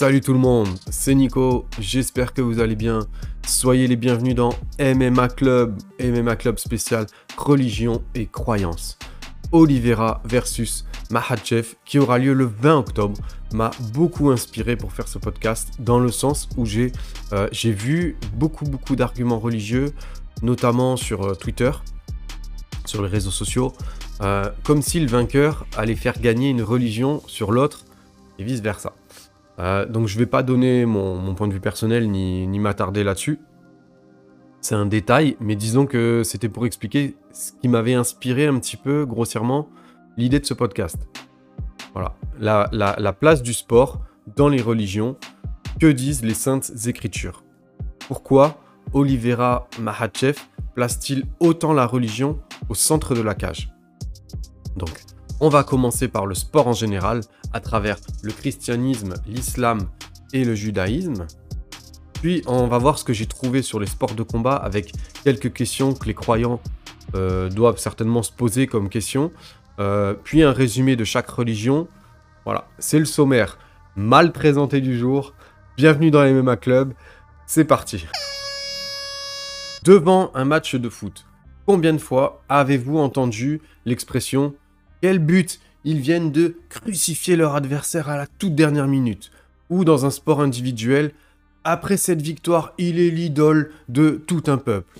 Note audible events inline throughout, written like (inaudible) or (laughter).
Salut tout le monde, c'est Nico, j'espère que vous allez bien. Soyez les bienvenus dans MMA Club, MMA Club spécial religion et croyance. Oliveira versus Mahachev qui aura lieu le 20 octobre m'a beaucoup inspiré pour faire ce podcast dans le sens où j'ai euh, vu beaucoup beaucoup d'arguments religieux, notamment sur euh, Twitter, sur les réseaux sociaux, euh, comme si le vainqueur allait faire gagner une religion sur l'autre et vice versa. Donc je ne vais pas donner mon, point de vue personnel ni, ni m'attarder là-dessus. C'est un détail, mais disons que c'était pour expliquer ce qui m'avait inspiré un petit peu grossièrement l'idée de ce podcast. Voilà, la, place du sport dans les religions, que disent les saintes écritures Pourquoi Olivera Mahachev place-t-il autant la religion au centre de la cage? Donc, on va commencer par le sport en général, à travers le christianisme, l'islam et le judaïsme. Puis on va voir ce que j'ai trouvé sur les sports de combat avec quelques questions que les croyants euh, doivent certainement se poser comme questions. Euh, puis un résumé de chaque religion. Voilà, c'est le sommaire mal présenté du jour. Bienvenue dans MMA Club. C'est parti. Devant un match de foot, combien de fois avez-vous entendu l'expression Quel but Ils viennent de crucifier leur adversaire à la toute dernière minute. Ou dans un sport individuel, après cette victoire, il est l'idole de tout un peuple.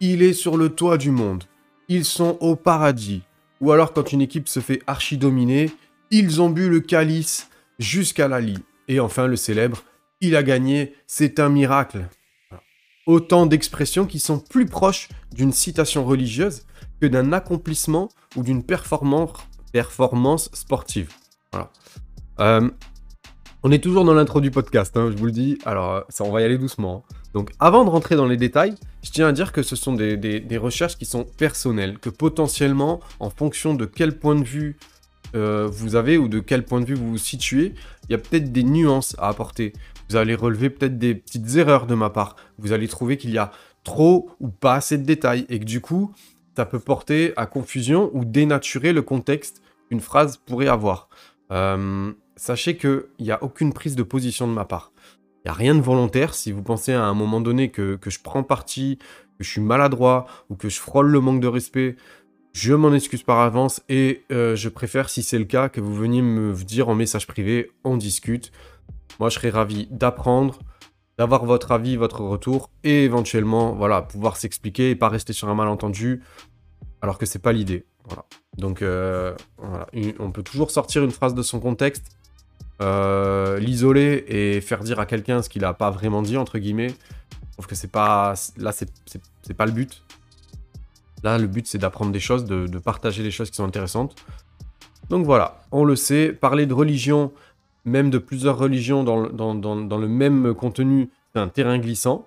Il est sur le toit du monde. Ils sont au paradis. Ou alors quand une équipe se fait archi-dominer, ils ont bu le calice jusqu'à la lie. Et enfin le célèbre, il a gagné, c'est un miracle. Autant d'expressions qui sont plus proches d'une citation religieuse que d'un accomplissement ou d'une performance, performance sportive. Euh, on est toujours dans l'intro du podcast, hein, je vous le dis. Alors, euh, ça, on va y aller doucement. Hein. Donc, avant de rentrer dans les détails, je tiens à dire que ce sont des, recherches qui sont personnelles, que potentiellement, en fonction de quel point de vue euh, vous avez ou de quel point de vue vous vous situez, il y a peut-être des nuances à apporter. Vous allez relever peut-être des petites erreurs de ma part. Vous allez trouver qu'il y a trop ou pas assez de détails et que du coup, ça peut porter à confusion ou dénaturer le contexte qu'une phrase pourrait avoir. Euh, sachez qu'il n'y a aucune prise de position de ma part. Il n'y a rien de volontaire. Si vous pensez à un moment donné que, je prends parti, que je suis maladroit ou que je frôle le manque de respect, je m'en excuse par avance et euh, je préfère, si c'est le cas, que vous veniez me dire en message privé, on discute. Moi, je serais ravi d'apprendre, d'avoir votre avis, votre retour et éventuellement, voilà, pouvoir s'expliquer et pas rester sur un malentendu alors que c'est pas l'idée. Voilà. Donc, euh, on peut toujours sortir une phrase de son contexte euh, l'isoler et faire dire à quelqu'un ce qu'il a pas vraiment dit, entre guillemets, trouve que c'est pas. Là, c'est pas le but. Là, le but, c'est d'apprendre des choses, de, partager des choses qui sont intéressantes. Donc voilà, on le sait, parler de religion, même de plusieurs religions dans, le même contenu, c'est un terrain glissant.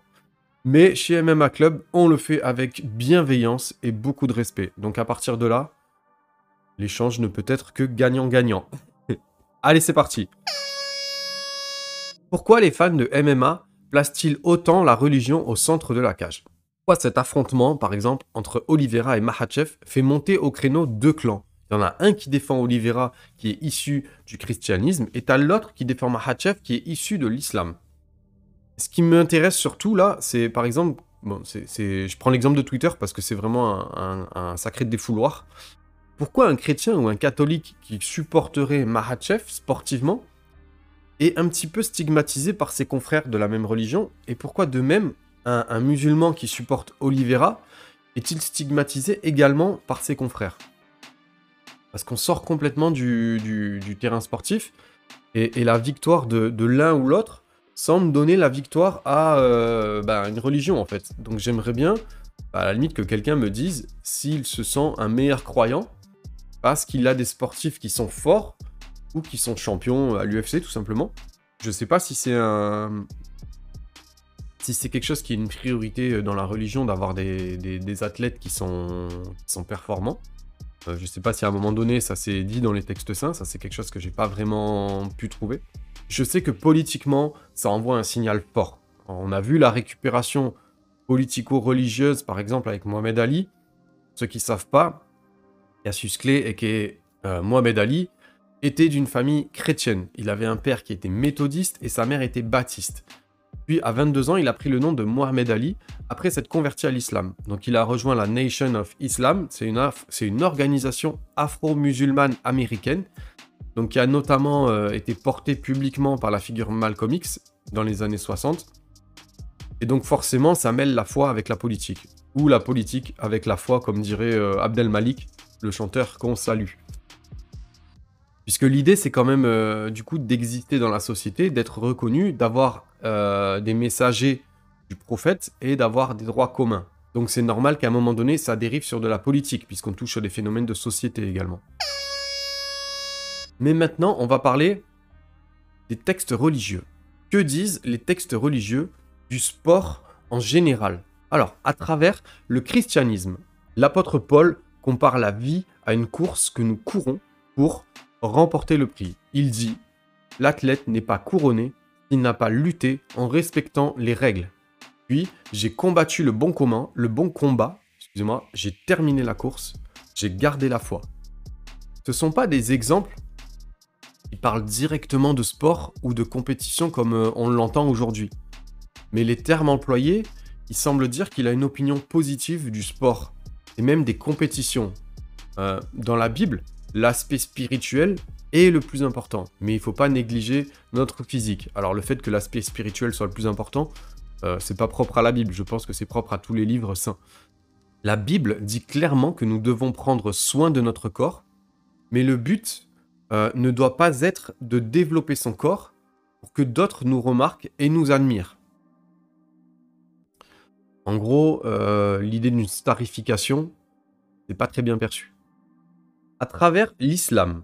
Mais chez MMA Club, on le fait avec bienveillance et beaucoup de respect. Donc à partir de là, l'échange ne peut être que gagnant-gagnant. (laughs) Allez, c'est parti. Pourquoi les fans de MMA placent-ils autant la religion au centre de la cage? Pourquoi cet affrontement, par exemple, entre Oliveira et Mahachev fait monter au créneau deux clans? Il y en a un qui défend Oliveira, qui est issu du christianisme, et t'as l'autre qui défend Mahachev, qui est issu de l'islam. Ce qui m'intéresse surtout là, c'est par exemple, bon, c'est, je prends l'exemple de Twitter parce que c'est vraiment un, un sacré défouloir. Pourquoi un chrétien ou un catholique qui supporterait Mahachev sportivement est un petit peu stigmatisé par ses confrères de la même religion? Et pourquoi de même un, musulman qui supporte Oliveira est-il stigmatisé également par ses confrères? Parce qu'on sort complètement du, terrain sportif et, la victoire de, l'un ou l'autre semble donner la victoire à euh, bah, une religion en fait. Donc j'aimerais bien, à la limite, que quelqu'un me dise s'il se sent un meilleur croyant parce qu'il a des sportifs qui sont forts ou qui sont champions à l'UFC tout simplement. Je sais pas si c'est quelque chose qui est une priorité dans la religion d'avoir des, athlètes qui sont performants. Euh, je sais pas si à un moment donné ça s'est dit dans les textes saints, ça c'est quelque chose que j'ai pas vraiment pu trouver. Je sais que politiquement ça envoie un signal fort. On a vu la récupération politico-religieuse par exemple avec Mohamed Ali. Ceux qui savent pas, Cassius Clay et qui est euh, Mohamed Ali, était d'une famille chrétienne. Il avait un père qui était méthodiste et sa mère était baptiste. Puis à 22 ans, il a pris le nom de Mohamed Ali après s'être converti à l'islam. Donc il a rejoint la Nation of Islam, c'est une, organisation afro-musulmane américaine, donc qui a notamment euh, été portée publiquement par la figure Malcolm X dans les années 60. Et donc forcément, ça mêle la foi avec la politique, ou la politique avec la foi, comme dirait euh, Abdel Malik, le chanteur qu'on salue. Puisque l'idée, c'est quand même euh, du coup d'exister dans la société, d'être reconnu, d'avoir euh, des messagers du prophète et d'avoir des droits communs. Donc c'est normal qu'à un moment donné, ça dérive sur de la politique, puisqu'on touche sur des phénomènes de société également. Mais maintenant, on va parler des textes religieux. Que disent les textes religieux du sport en général? Alors, à travers le christianisme, l'apôtre Paul compare la vie à une course que nous courons pour remporter le prix. Il dit L'athlète n'est pas couronné s'il n'a pas lutté en respectant les règles. Puis, j'ai combattu le bon commun, le bon combat, excusez-moi, j'ai terminé la course, j'ai gardé la foi. Ce ne sont pas des exemples qui parlent directement de sport ou de compétition comme euh, on l'entend aujourd'hui. Mais les termes employés, il semble dire qu'il a une opinion positive du sport et même des compétitions. Euh, dans la Bible, l'aspect spirituel est le plus important, mais il ne faut pas négliger notre physique. Alors le fait que l'aspect spirituel soit le plus important, euh, c'est pas propre à la Bible, je pense que c'est propre à tous les livres saints. La Bible dit clairement que nous devons prendre soin de notre corps, mais le but euh, ne doit pas être de développer son corps pour que d'autres nous remarquent et nous admirent. En gros, euh, l'idée d'une starification n'est pas très bien perçue à travers l'islam.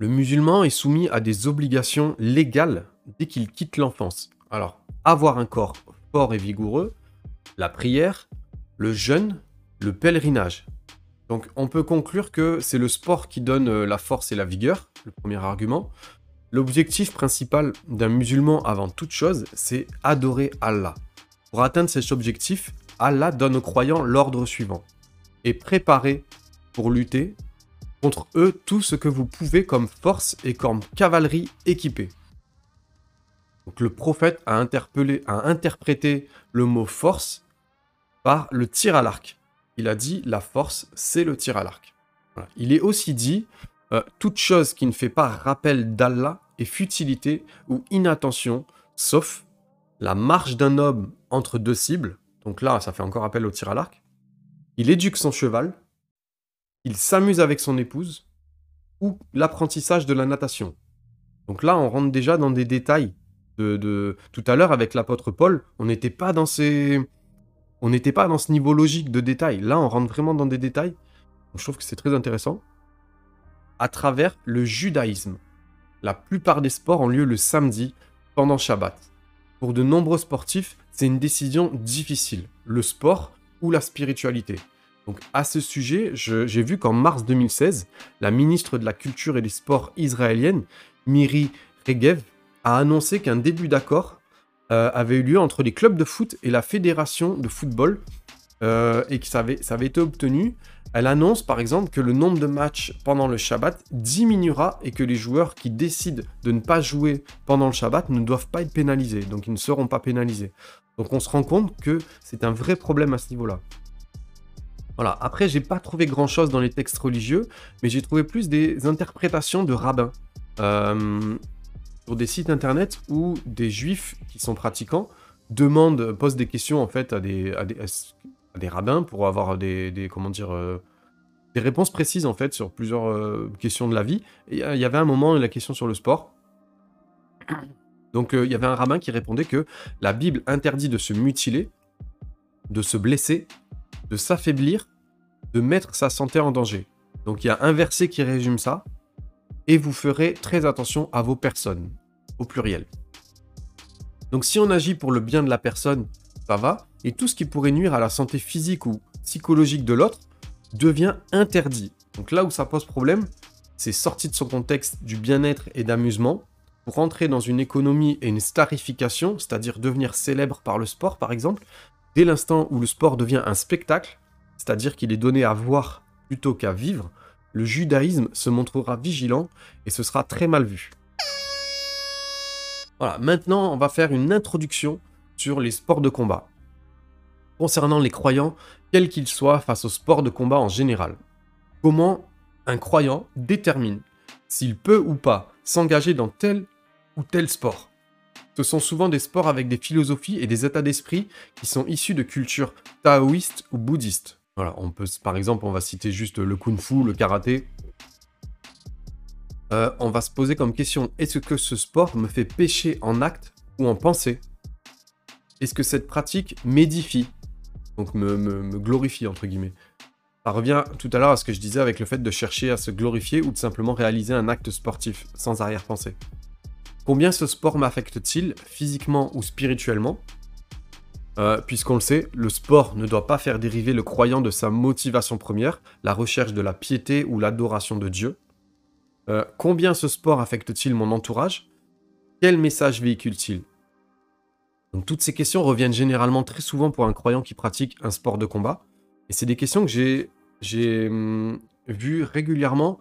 Le musulman est soumis à des obligations légales dès qu'il quitte l'enfance. Alors, avoir un corps fort et vigoureux, la prière, le jeûne, le pèlerinage. Donc on peut conclure que c'est le sport qui donne euh, la force et la vigueur, le premier argument. L'objectif principal d'un musulman avant toute chose, c'est adorer Allah. Pour atteindre cet objectif, Allah donne aux croyants l'ordre suivant. Et préparer lutter contre eux tout ce que vous pouvez comme force et comme cavalerie équipée. Donc le prophète a, interpellé, a interprété le mot force par le tir à l'arc. Il a dit la force, c'est le tir à l'arc. Il est aussi dit euh, toute chose qui ne fait pas rappel d'Allah est futilité ou inattention, sauf la marche d'un homme entre deux cibles. Donc là, ça fait encore appel au tir à l'arc. Il éduque son cheval, il s'amuse avec son épouse, ou l'apprentissage de la natation. Donc là, on rentre déjà dans des détails. De, Tout à l'heure, avec l'apôtre Paul, on n'était pas dans ces... On n'était pas dans ce niveau logique de détails. Là, on rentre vraiment dans des détails. je trouve que c'est très intéressant. À travers le judaïsme. La plupart des sports ont lieu le samedi, pendant Shabbat. Pour de nombreux sportifs, c'est une décision difficile. Le sport ou la spiritualité. Donc à ce sujet, j'ai vu qu'en mars 2016, la ministre de la Culture et des Sports israélienne, Miri Regev, a annoncé qu'un début d'accord euh, avait eu lieu entre les clubs de foot et la fédération de football euh, et que ça avait, ça avait été obtenu. Elle annonce par exemple que le nombre de matchs pendant le Shabbat diminuera et que les joueurs qui décident de ne pas jouer pendant le Shabbat ne doivent pas être pénalisés, donc ils ne seront pas pénalisés. Donc on se rend compte que c'est un vrai problème à ce niveau-là. Voilà. Après, j'ai pas trouvé grand chose dans les textes religieux, mais j'ai trouvé plus des interprétations de rabbins. Euh, sur des sites internet où des juifs qui sont pratiquants demandent, posent des questions en fait à des, rabbins pour avoir des, comment dire, euh, des réponses précises en fait sur plusieurs euh, questions de la vie. Il y avait un moment la question sur le sport. Donc il y avait un rabbin qui répondait que la Bible interdit de se mutiler, de se blesser de s'affaiblir, de mettre sa santé en danger. Donc il y a un verset qui résume ça, et vous ferez très attention à vos personnes, au pluriel. Donc si on agit pour le bien de la personne, ça va, et tout ce qui pourrait nuire à la santé physique ou psychologique de l'autre devient interdit. Donc là où ça pose problème, c'est sorti de son contexte du bien-être et d'amusement pour entrer dans une économie et une starification, c'est-à-dire devenir célèbre par le sport par exemple, Dès l'instant où le sport devient un spectacle, c'est-à-dire qu'il est donné à voir plutôt qu'à vivre, le judaïsme se montrera vigilant et ce sera très mal vu. Voilà, maintenant on va faire une introduction sur les sports de combat. Concernant les croyants, quels qu'ils soient face aux sports de combat en général. Comment un croyant détermine s'il peut ou pas s'engager dans tel ou tel sport? Ce sont souvent des sports avec des philosophies et des états d'esprit qui sont issus de cultures taoïstes ou bouddhistes. Voilà, on peut, par exemple, on va citer juste le kung-fu, le karaté. Euh, on va se poser comme question est-ce que ce sport me fait pécher en acte ou en pensée? Est-ce que cette pratique m'édifie? Donc me, me glorifie, entre guillemets. Ça revient tout à l'heure à ce que je disais avec le fait de chercher à se glorifier ou de simplement réaliser un acte sportif sans arrière-pensée. Combien ce sport m'affecte-t-il physiquement ou spirituellement euh, Puisqu'on le sait, le sport ne doit pas faire dériver le croyant de sa motivation première, la recherche de la piété ou l'adoration de Dieu. Euh, combien ce sport affecte-t-il mon entourage? Quel message véhicule-t-il? Toutes ces questions reviennent généralement très souvent pour un croyant qui pratique un sport de combat. Et c'est des questions que j'ai hum, vu régulièrement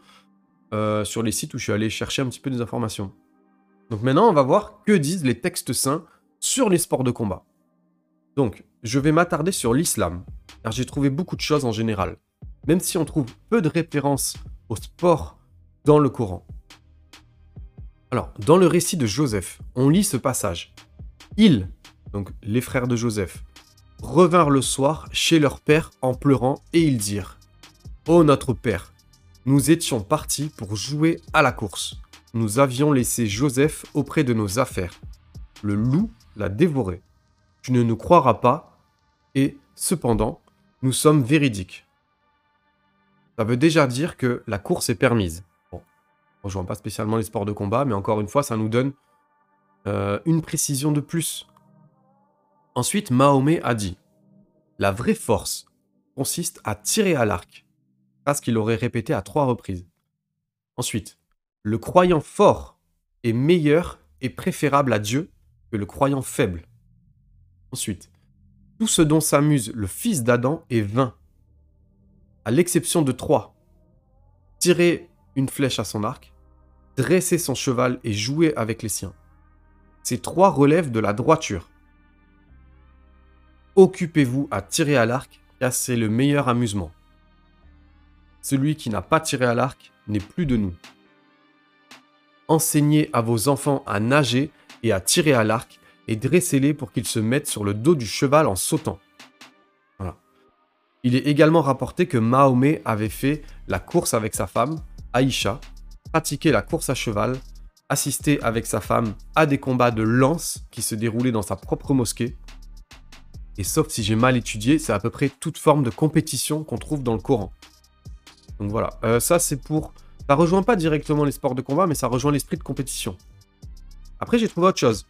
euh, sur les sites où je suis allé chercher un petit peu des informations. Donc maintenant, on va voir que disent les textes saints sur les sports de combat. Donc, je vais m'attarder sur l'islam, car j'ai trouvé beaucoup de choses en général, même si on trouve peu de références au sport dans le Coran. Alors, dans le récit de Joseph, on lit ce passage. Ils, donc les frères de Joseph, revinrent le soir chez leur père en pleurant et ils dirent Ô notre Père, nous étions partis pour jouer à la course. Nous avions laissé Joseph auprès de nos affaires. Le loup l'a dévoré. Tu ne nous croiras pas, et cependant, nous sommes véridiques. Ça veut déjà dire que la course est permise. Bon, on ne pas spécialement les sports de combat, mais encore une fois, ça nous donne euh, une précision de plus. Ensuite, Mahomet a dit La vraie force consiste à tirer à l'arc ce qu'il aurait répété à trois reprises. Ensuite, le croyant fort est meilleur et préférable à Dieu que le croyant faible. Ensuite, tout ce dont s'amuse le fils d'Adam est vain, à l'exception de trois. Tirer une flèche à son arc, dresser son cheval et jouer avec les siens. Ces trois relèvent de la droiture. Occupez-vous à tirer à l'arc, car c'est le meilleur amusement. Celui qui n'a pas tiré à l'arc n'est plus de nous. Enseignez à vos enfants à nager et à tirer à l'arc et dressez-les pour qu'ils se mettent sur le dos du cheval en sautant. Voilà. Il est également rapporté que Mahomet avait fait la course avec sa femme, Aïcha, pratiqué la course à cheval, assisté avec sa femme à des combats de lance qui se déroulaient dans sa propre mosquée. Et sauf si j'ai mal étudié, c'est à peu près toute forme de compétition qu'on trouve dans le Coran. Donc voilà, euh, ça c'est pour... Ça rejoint pas directement les sports de combat, mais ça rejoint l'esprit de compétition. Après, j'ai trouvé autre chose.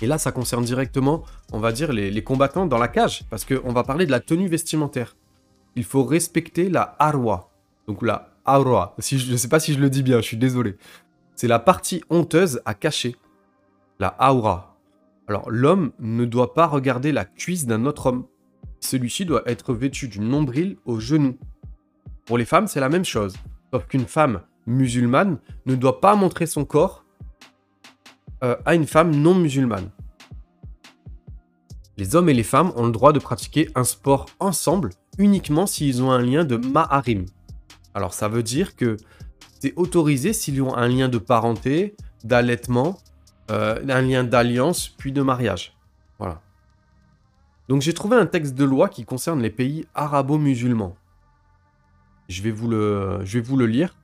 Et là, ça concerne directement, on va dire, les, combattants dans la cage, parce qu'on va parler de la tenue vestimentaire. Il faut respecter la arwa. Donc la arwa. Si je ne sais pas si je le dis bien, je suis désolé. C'est la partie honteuse à cacher. La aura. Alors, l'homme ne doit pas regarder la cuisse d'un autre homme. Celui-ci doit être vêtu du nombril au genou. Pour les femmes, c'est la même chose. Sauf qu'une femme musulmane ne doit pas montrer son corps euh, à une femme non musulmane. Les hommes et les femmes ont le droit de pratiquer un sport ensemble uniquement s'ils ont un lien de maharim. Alors ça veut dire que c'est autorisé s'ils ont un lien de parenté, d'allaitement, euh, un lien d'alliance, puis de mariage. Voilà. Donc j'ai trouvé un texte de loi qui concerne les pays arabo-musulmans. Je vais vous le, je lire.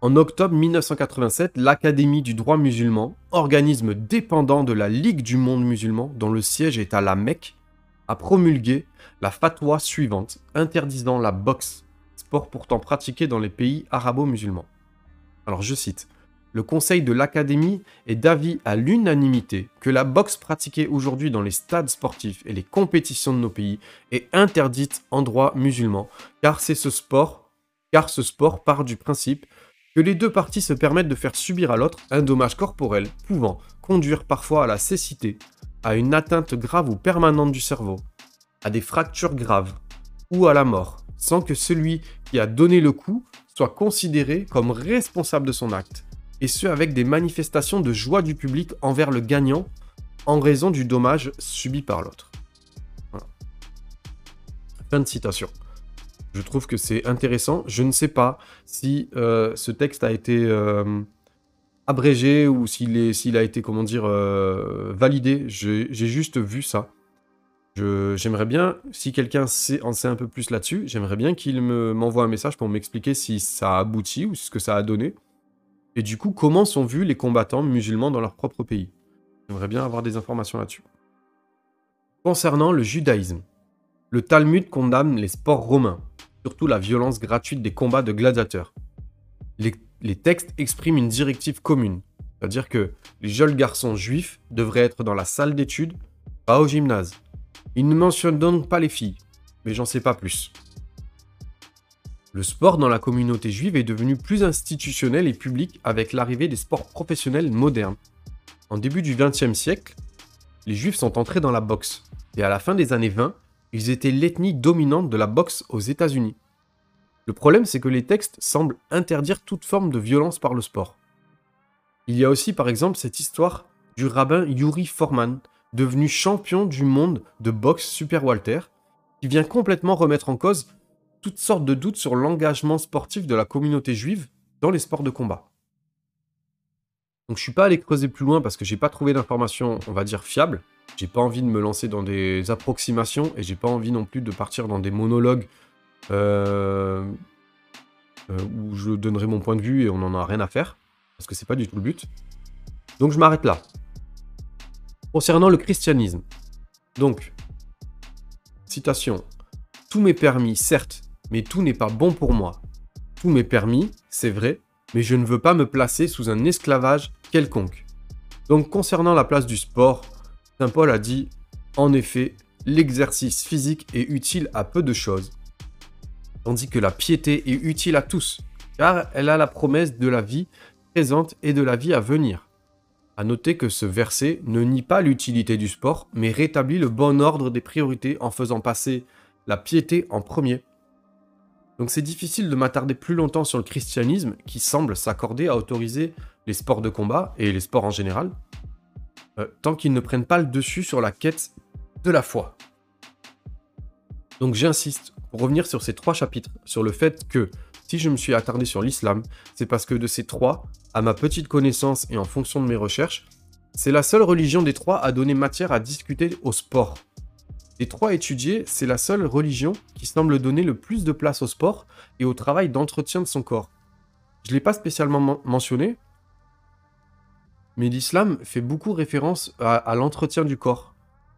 En octobre 1987, l'Académie du droit musulman, organisme dépendant de la Ligue du monde musulman dont le siège est à la Mecque, a promulgué la fatwa suivante interdisant la boxe, sport pourtant pratiqué dans les pays arabo-musulmans. Alors je cite le conseil de l'Académie est d'avis à l'unanimité que la boxe pratiquée aujourd'hui dans les stades sportifs et les compétitions de nos pays est interdite en droit musulman, car c'est ce sport, car ce sport part du principe que les deux parties se permettent de faire subir à l'autre un dommage corporel pouvant conduire parfois à la cécité, à une atteinte grave ou permanente du cerveau, à des fractures graves ou à la mort, sans que celui qui a donné le coup soit considéré comme responsable de son acte, et ce avec des manifestations de joie du public envers le gagnant en raison du dommage subi par l'autre. Fin de citation. Je trouve que c'est intéressant. Je ne sais pas si euh, ce texte a été euh, abrégé ou s'il a été, comment dire, euh, validé. J'ai juste vu ça. J'aimerais bien, si quelqu'un en sait un peu plus là-dessus, j'aimerais bien qu'il m'envoie un message pour m'expliquer si ça a abouti ou ce que ça a donné. Et du coup, comment sont vus les combattants musulmans dans leur propre pays? J'aimerais bien avoir des informations là-dessus. Concernant le judaïsme, le Talmud condamne les sports romains, surtout la violence gratuite des combats de gladiateurs. Les, textes expriment une directive commune, c'est-à-dire que les jeunes garçons juifs devraient être dans la salle d'études, pas au gymnase. Il ne mentionne donc pas les filles, mais j'en sais pas plus. Le sport dans la communauté juive est devenu plus institutionnel et public avec l'arrivée des sports professionnels modernes. En début du XXe siècle, les juifs sont entrés dans la boxe, et à la fin des années 20, ils étaient l'ethnie dominante de la boxe aux États-Unis. Le problème, c'est que les textes semblent interdire toute forme de violence par le sport. Il y a aussi par exemple cette histoire du rabbin Yuri Forman, devenu champion du monde de boxe super Walter, qui vient complètement remettre en cause toutes sortes de doutes sur l'engagement sportif de la communauté juive dans les sports de combat. Donc je suis pas allé creuser plus loin parce que j'ai pas trouvé d'informations, on va dire, fiables. J'ai pas envie de me lancer dans des approximations et j'ai pas envie non plus de partir dans des monologues euh, euh, où je donnerai mon point de vue et on n'en a rien à faire parce que c'est pas du tout le but. Donc je m'arrête là. Concernant le christianisme. Donc, citation. Tout m'est permis, certes, mais tout n'est pas bon pour moi. Tout m'est permis, c'est vrai, mais je ne veux pas me placer sous un esclavage quelconque. Donc concernant la place du sport, Saint Paul a dit, en effet, l'exercice physique est utile à peu de choses, tandis que la piété est utile à tous, car elle a la promesse de la vie présente et de la vie à venir. À noter que ce verset ne nie pas l'utilité du sport, mais rétablit le bon ordre des priorités en faisant passer la piété en premier. Donc c'est difficile de m'attarder plus longtemps sur le christianisme qui semble s'accorder à autoriser les sports de combat et les sports en général, euh, tant qu'ils ne prennent pas le dessus sur la quête de la foi. Donc j'insiste, pour revenir sur ces trois chapitres, sur le fait que si je me suis attardé sur l'islam, c'est parce que de ces trois, à ma petite connaissance et en fonction de mes recherches, c'est la seule religion des trois à donner matière à discuter au sport. Des trois étudiés, c'est la seule religion qui semble donner le plus de place au sport et au travail d'entretien de son corps. Je ne l'ai pas spécialement mentionné, mais l'islam fait beaucoup référence à, l'entretien du corps.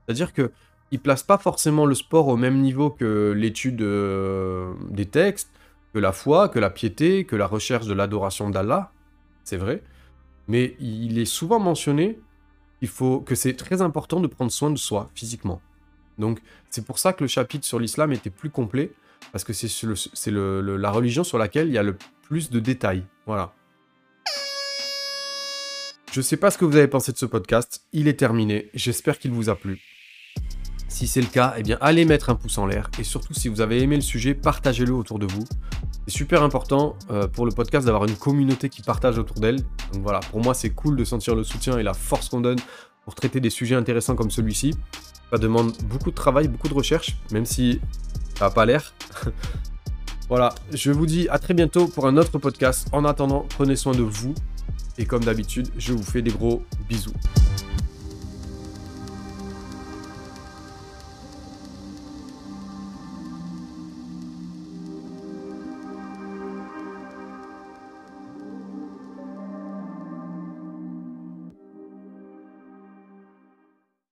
C'est-à-dire que il place pas forcément le sport au même niveau que l'étude euh, des textes, que la foi, que la piété, que la recherche de l'adoration d'Allah, c'est vrai, mais il est souvent mentionné qu'il faut que c'est très important de prendre soin de soi physiquement. Donc c'est pour ça que le chapitre sur l'islam était plus complet, parce que c'est la religion sur laquelle il y a le plus de détails. Voilà. Je sais pas ce que vous avez pensé de ce podcast, il est terminé, j'espère qu'il vous a plu. Si c'est le cas, eh bien allez mettre un pouce en l'air et surtout si vous avez aimé le sujet, partagez-le autour de vous. C'est super important euh, pour le podcast d'avoir une communauté qui partage autour d'elle. Donc voilà, pour moi c'est cool de sentir le soutien et la force qu'on donne pour traiter des sujets intéressants comme celui-ci. Ça demande beaucoup de travail, beaucoup de recherche, même si ça n'a pas l'air. (laughs) voilà, je vous dis à très bientôt pour un autre podcast. En attendant, prenez soin de vous. Et comme d'habitude, je vous fais des gros bisous.